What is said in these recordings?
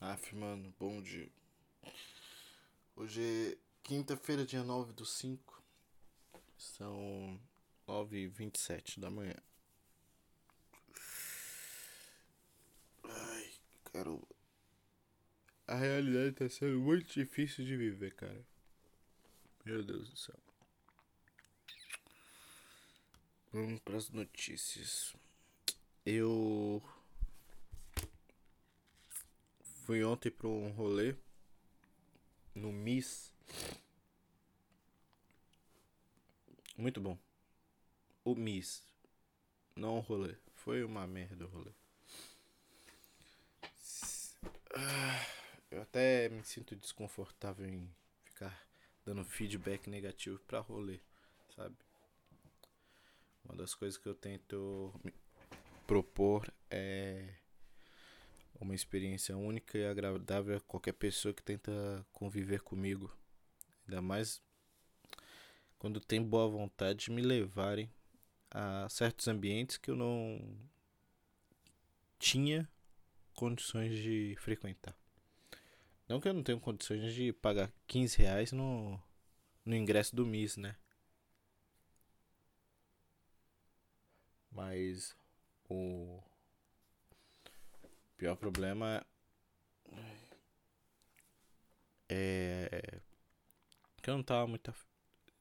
Aff, mano, bom dia. Hoje é quinta-feira, dia 9 do 5. São 9h27 da manhã. Ai, cara. A realidade tá sendo muito difícil de viver, cara. Meu Deus do céu. Vamos pras notícias. Eu Fui ontem para um rolê no Miss. Muito bom. O Miss. Não o rolê. Foi uma merda o rolê. Ah, eu até me sinto desconfortável em ficar dando feedback negativo para rolê, sabe? Uma das coisas que eu tento propor é uma experiência única e agradável a qualquer pessoa que tenta conviver comigo. Ainda mais quando tem boa vontade de me levarem a certos ambientes que eu não tinha condições de frequentar. Não que eu não tenho condições de pagar 15 reais no, no ingresso do MIS, né? Mas o pior problema é que eu não tava muito.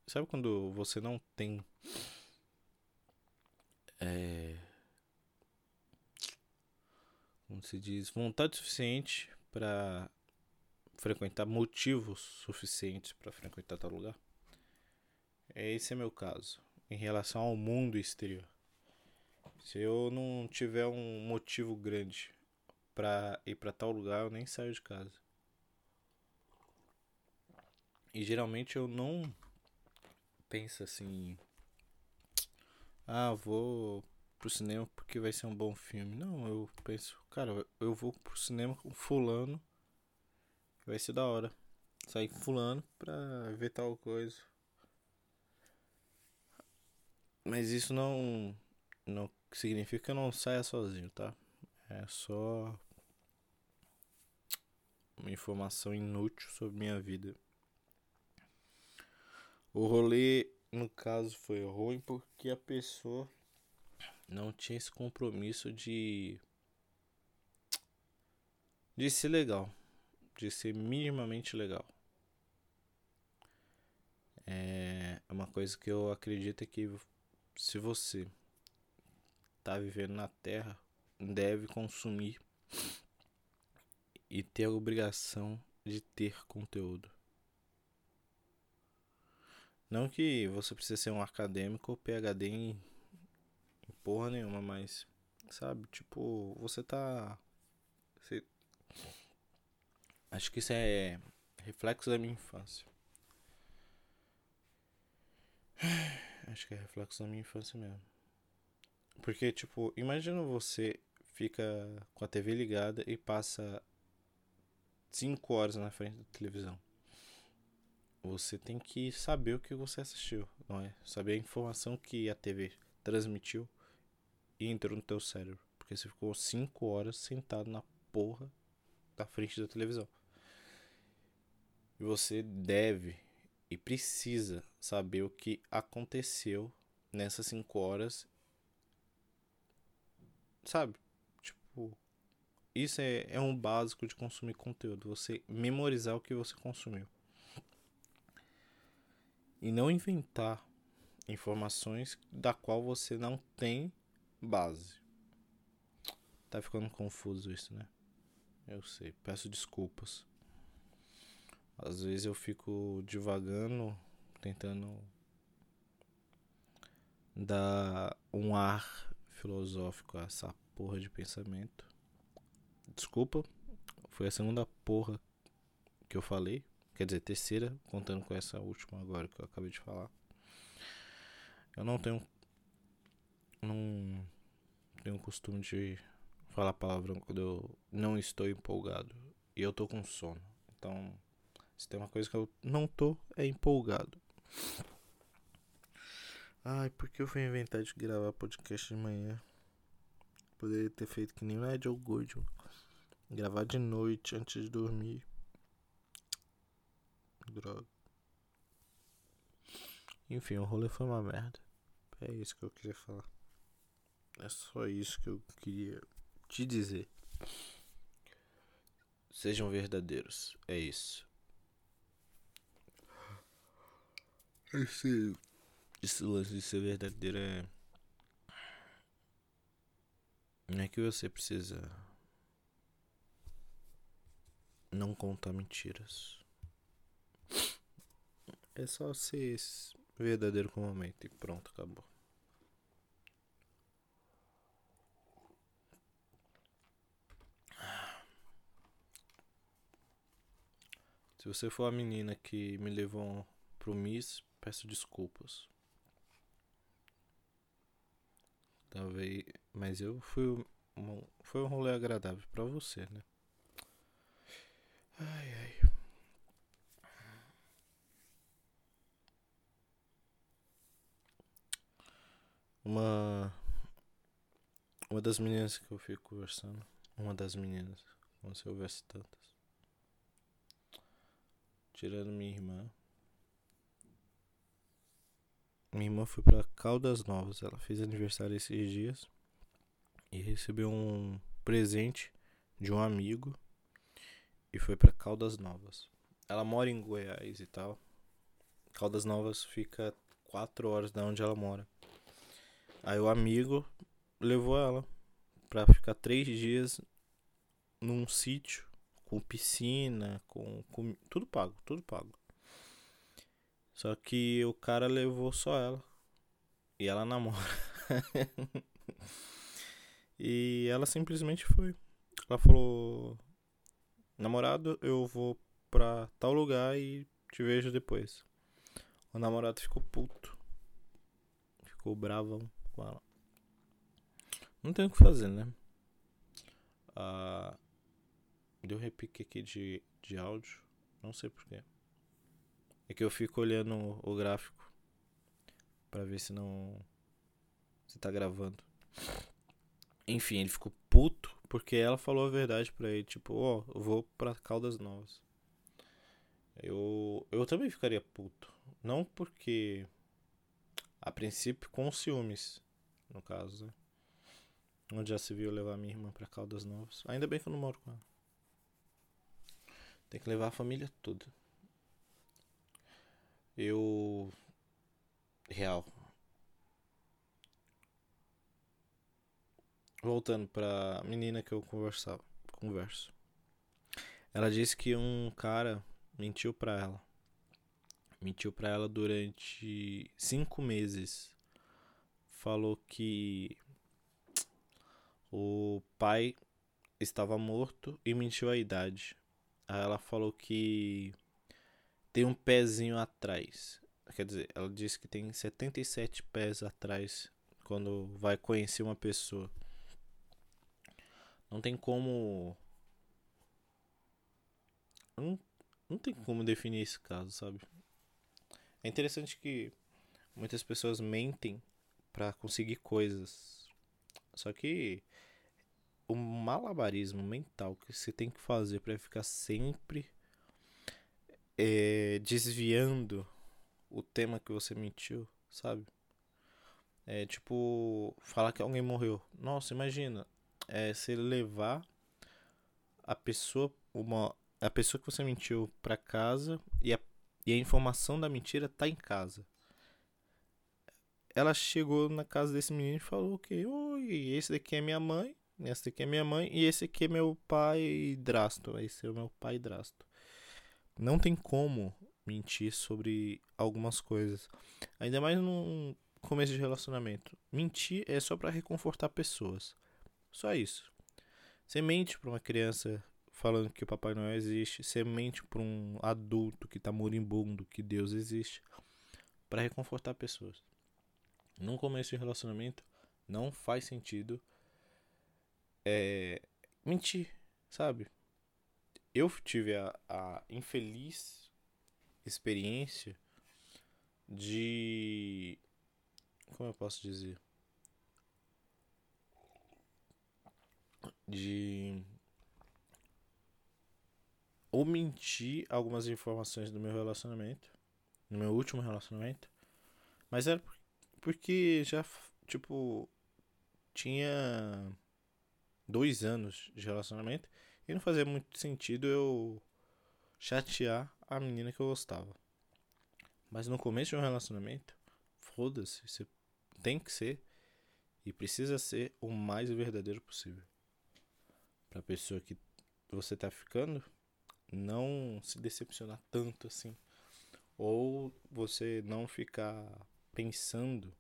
Sabe quando você não tem. É. Como se diz? Vontade suficiente para frequentar motivos suficientes para frequentar tal lugar? Esse é meu caso em relação ao mundo exterior. Se eu não tiver um motivo grande pra ir pra tal lugar, eu nem saio de casa. E geralmente eu não penso assim. Ah, vou pro cinema porque vai ser um bom filme. Não, eu penso, cara, eu vou pro cinema com fulano. Vai ser da hora. Sair com fulano pra ver tal coisa. Mas isso não não significa que eu não saia sozinho, tá? É só uma informação inútil sobre minha vida. O rolê, no caso, foi ruim porque a pessoa não tinha esse compromisso de de ser legal, de ser minimamente legal. É uma coisa que eu acredito é que se você está vivendo na Terra, deve consumir e ter a obrigação de ter conteúdo. Não que você precise ser um acadêmico ou PhD em, em porra nenhuma, mas sabe, tipo, você tá. Você... Acho que isso é reflexo da minha infância. Acho que é reflexo da minha infância mesmo. Porque, tipo, imagina você fica com a TV ligada e passa 5 horas na frente da televisão. Você tem que saber o que você assistiu, não é? Saber a informação que a TV transmitiu e entrou no teu cérebro. Porque você ficou 5 horas sentado na porra da frente da televisão. E você deve e precisa saber o que aconteceu nessas 5 horas. Sabe? Isso é, é um básico de consumir conteúdo. Você memorizar o que você consumiu. E não inventar informações da qual você não tem base. Tá ficando confuso isso, né? Eu sei, peço desculpas. Às vezes eu fico divagando, tentando dar um ar filosófico a essa porra de pensamento. Desculpa, foi a segunda porra que eu falei. Quer dizer, terceira, contando com essa última agora que eu acabei de falar. Eu não tenho. Não tenho costume de falar palavrão quando eu não estou empolgado. E eu tô com sono. Então, se tem uma coisa que eu não tô, é empolgado. Ai, por que eu fui inventar de gravar podcast de manhã? Poderia ter feito que nem o Nigel Goodwin Gravar de noite antes de dormir. Droga. Enfim, o rolê foi uma merda. É isso que eu queria falar. É só isso que eu queria te dizer. Sejam verdadeiros. É isso. Esse, esse lance de ser verdadeiro é. Não é que você precisa não contar mentiras. É só ser verdadeiro com o momento e pronto, acabou. Se você for a menina que me levou pro Miss, peço desculpas. Talvez, mas eu fui um, foi um rolê agradável para você, né? Ai ai. Uma uma das meninas que eu fico conversando, uma das meninas, como se houvesse tantas. Tirando minha irmã. Minha irmã foi para Caldas Novas. Ela fez aniversário esses dias e recebeu um presente de um amigo e foi para Caldas Novas. Ela mora em Goiás e tal. Caldas Novas fica quatro horas da onde ela mora. Aí o amigo levou ela para ficar três dias num sítio com piscina, com, com tudo pago, tudo pago. Só que o cara levou só ela. E ela namora. e ela simplesmente foi. Ela falou: Namorado, eu vou pra tal lugar e te vejo depois. O namorado ficou puto. Ficou bravão com ela. Não tem o que fazer, né? Ah, deu repique aqui de, de áudio. Não sei porquê. É que eu fico olhando o gráfico para ver se não se tá gravando. Enfim, ele ficou puto porque ela falou a verdade para ele, tipo, ó, oh, eu vou para Caldas Novas. Eu eu também ficaria puto, não porque a princípio com ciúmes, no caso, né? Onde já se viu levar minha irmã para Caldas Novas. Ainda bem que eu não moro com ela. Tem que levar a família toda. Eu. Real. Voltando pra menina que eu conversava. Converso. Ela disse que um cara mentiu pra ela. Mentiu pra ela durante cinco meses. Falou que o pai estava morto e mentiu a idade. Aí ela falou que tem um pezinho atrás. Quer dizer, ela disse que tem 77 pés atrás quando vai conhecer uma pessoa. Não tem como. Não, não tem como definir esse caso, sabe? É interessante que muitas pessoas mentem para conseguir coisas. Só que o malabarismo mental que você tem que fazer para ficar sempre é, desviando o tema que você mentiu, sabe? É tipo, falar que alguém morreu. Nossa, imagina, é você levar a pessoa, uma, a pessoa que você mentiu para casa e a, e a informação da mentira tá em casa. Ela chegou na casa desse menino e falou que, oi, esse daqui é minha mãe, esse daqui é minha mãe e esse aqui é meu pai Drasto. Esse é o meu pai Drasto não tem como mentir sobre algumas coisas. Ainda mais num começo de relacionamento. Mentir é só para reconfortar pessoas. Só isso. Você mente para uma criança falando que o Papai Noel existe. Você mente para um adulto que tá moribundo que Deus existe. para reconfortar pessoas. Num começo de relacionamento, não faz sentido é, mentir, sabe? eu tive a, a infeliz experiência de. Como eu posso dizer? De omiti algumas informações do meu relacionamento, no meu último relacionamento, mas era porque já, tipo, tinha dois anos de relacionamento e não fazia muito sentido eu chatear a menina que eu gostava. Mas no começo de um relacionamento, foda-se, você tem que ser e precisa ser o mais verdadeiro possível. Pra pessoa que você tá ficando, não se decepcionar tanto assim. Ou você não ficar pensando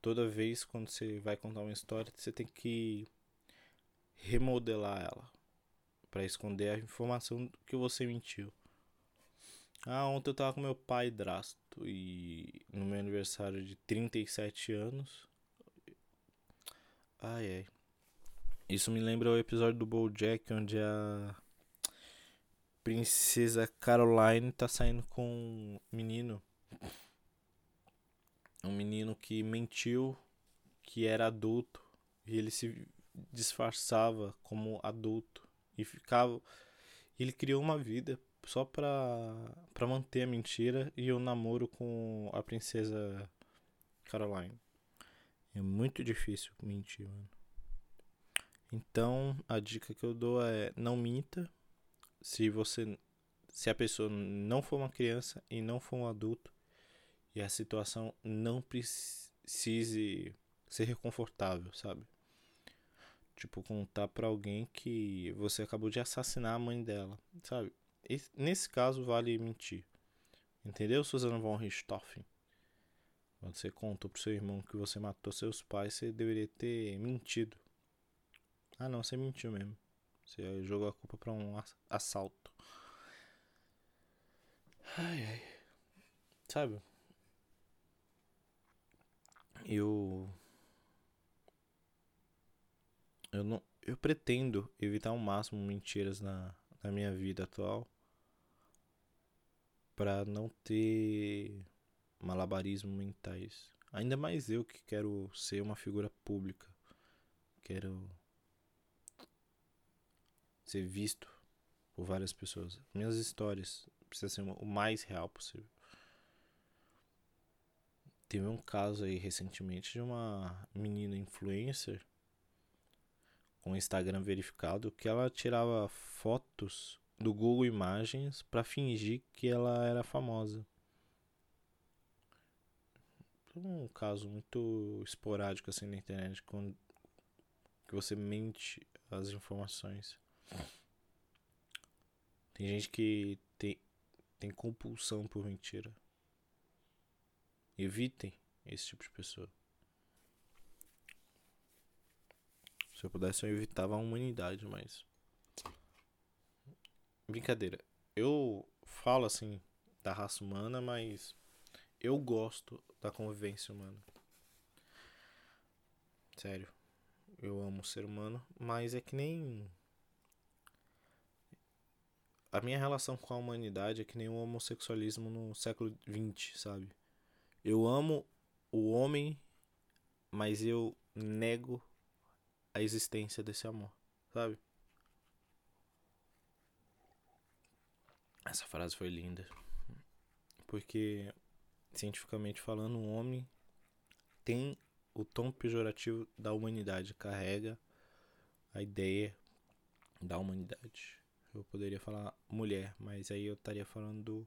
toda vez quando você vai contar uma história, você tem que remodelar ela para esconder a informação que você mentiu. Ah, ontem eu tava com meu pai drasto e no meu aniversário de 37 anos. Ai ai. Isso me lembra o episódio do BoJack onde a princesa Caroline tá saindo com um menino. Um menino que mentiu que era adulto e ele se disfarçava como adulto e ficava ele criou uma vida só pra, pra manter a mentira e o namoro com a princesa Caroline. É muito difícil mentir, mano. Então, a dica que eu dou é não minta, se você se a pessoa não for uma criança e não for um adulto e a situação não precise ser reconfortável, sabe? Tipo, contar para alguém que você acabou de assassinar a mãe dela, sabe? E nesse caso vale mentir. Entendeu, Susana von Richthofen? Quando você contou pro seu irmão que você matou seus pais, você deveria ter mentido. Ah, não, você mentiu mesmo. Você jogou a culpa pra um assalto. Ai, ai. Sabe? Eu. Eu não. Eu pretendo evitar ao máximo mentiras na, na minha vida atual. Pra não ter malabarismo mentais. Ainda mais eu que quero ser uma figura pública. Quero ser visto por várias pessoas. Minhas histórias precisam ser o mais real possível. Teve um caso aí recentemente de uma menina influencer com Instagram verificado que ela tirava fotos do Google Imagens para fingir que ela era famosa. Um caso muito esporádico assim na internet quando que você mente as informações. Tem gente que tem, tem compulsão por mentira. Evitem esse tipo de pessoa. Se eu pudesse, eu evitava a humanidade, mas. Brincadeira. Eu falo assim da raça humana, mas eu gosto da convivência humana. Sério. Eu amo o ser humano, mas é que nem a minha relação com a humanidade é que nem o homossexualismo no século XX, sabe? Eu amo o homem, mas eu nego a existência desse amor, sabe? Essa frase foi linda. Porque, cientificamente falando, um homem tem o tom pejorativo da humanidade, carrega a ideia da humanidade. Eu poderia falar mulher, mas aí eu estaria falando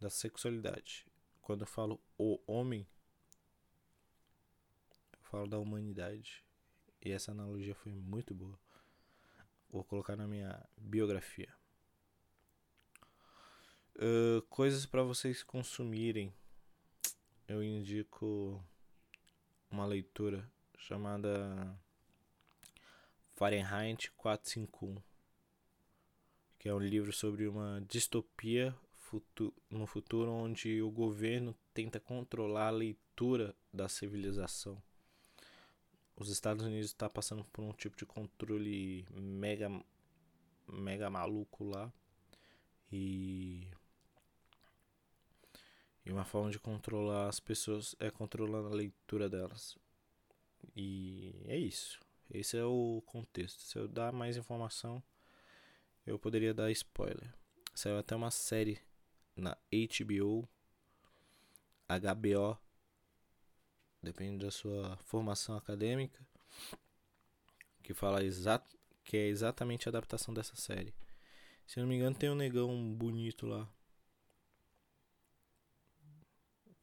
da sexualidade. Quando eu falo o homem, eu falo da humanidade. E essa analogia foi muito boa. Vou colocar na minha biografia. Uh, coisas para vocês consumirem. Eu indico uma leitura chamada Fahrenheit 451 que é um livro sobre uma distopia no futuro onde o governo tenta controlar a leitura da civilização. Os Estados Unidos está passando por um tipo de controle mega mega maluco lá e e uma forma de controlar as pessoas é controlando a leitura delas. E é isso. Esse é o contexto. Se eu dar mais informação, eu poderia dar spoiler. Saiu até uma série na HBO, HBO, depende da sua formação acadêmica, que fala exato, que é exatamente a adaptação dessa série. Se não me engano, tem um negão bonito lá.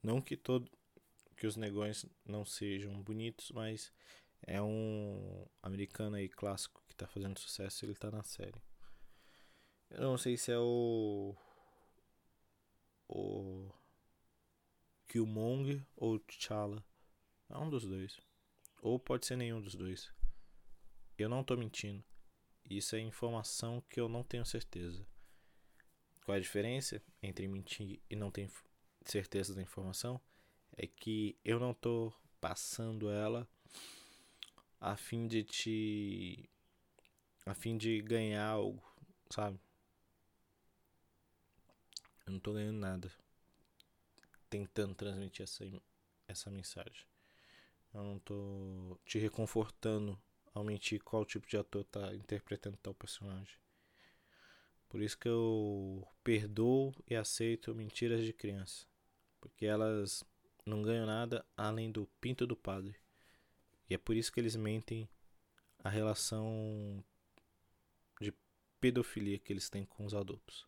Não que todo que os negões não sejam bonitos, mas é um americano aí clássico que tá fazendo sucesso, ele tá na série. Eu não sei se é o o Killmonger ou T'Challa. É um dos dois. Ou pode ser nenhum dos dois. Eu não tô mentindo. Isso é informação que eu não tenho certeza. Qual é a diferença entre mentir e não ter certeza da informação? É que eu não tô passando ela a fim de te. a fim de ganhar algo, sabe? Eu não tô ganhando nada tentando transmitir essa, essa mensagem. Eu não tô te reconfortando ao mentir qual tipo de ator tá interpretando tal personagem. Por isso que eu perdoo e aceito mentiras de criança. Porque elas não ganham nada além do pinto do padre. E é por isso que eles mentem a relação de pedofilia que eles têm com os adultos.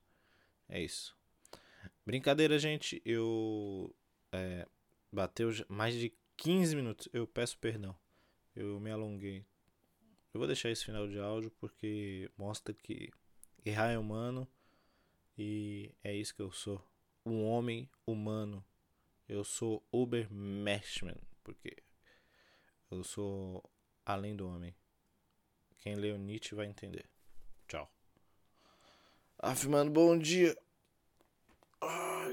É isso. Brincadeira, gente. Eu. É, bateu mais de 15 minutos. Eu peço perdão. Eu me alonguei. Eu vou deixar esse final de áudio porque mostra que errar é humano e é isso que eu sou. Um homem humano. Eu sou Uber Meshman, porque eu sou além do homem. Quem leu Nietzsche vai entender. Tchau. Afirmando bom dia. uh,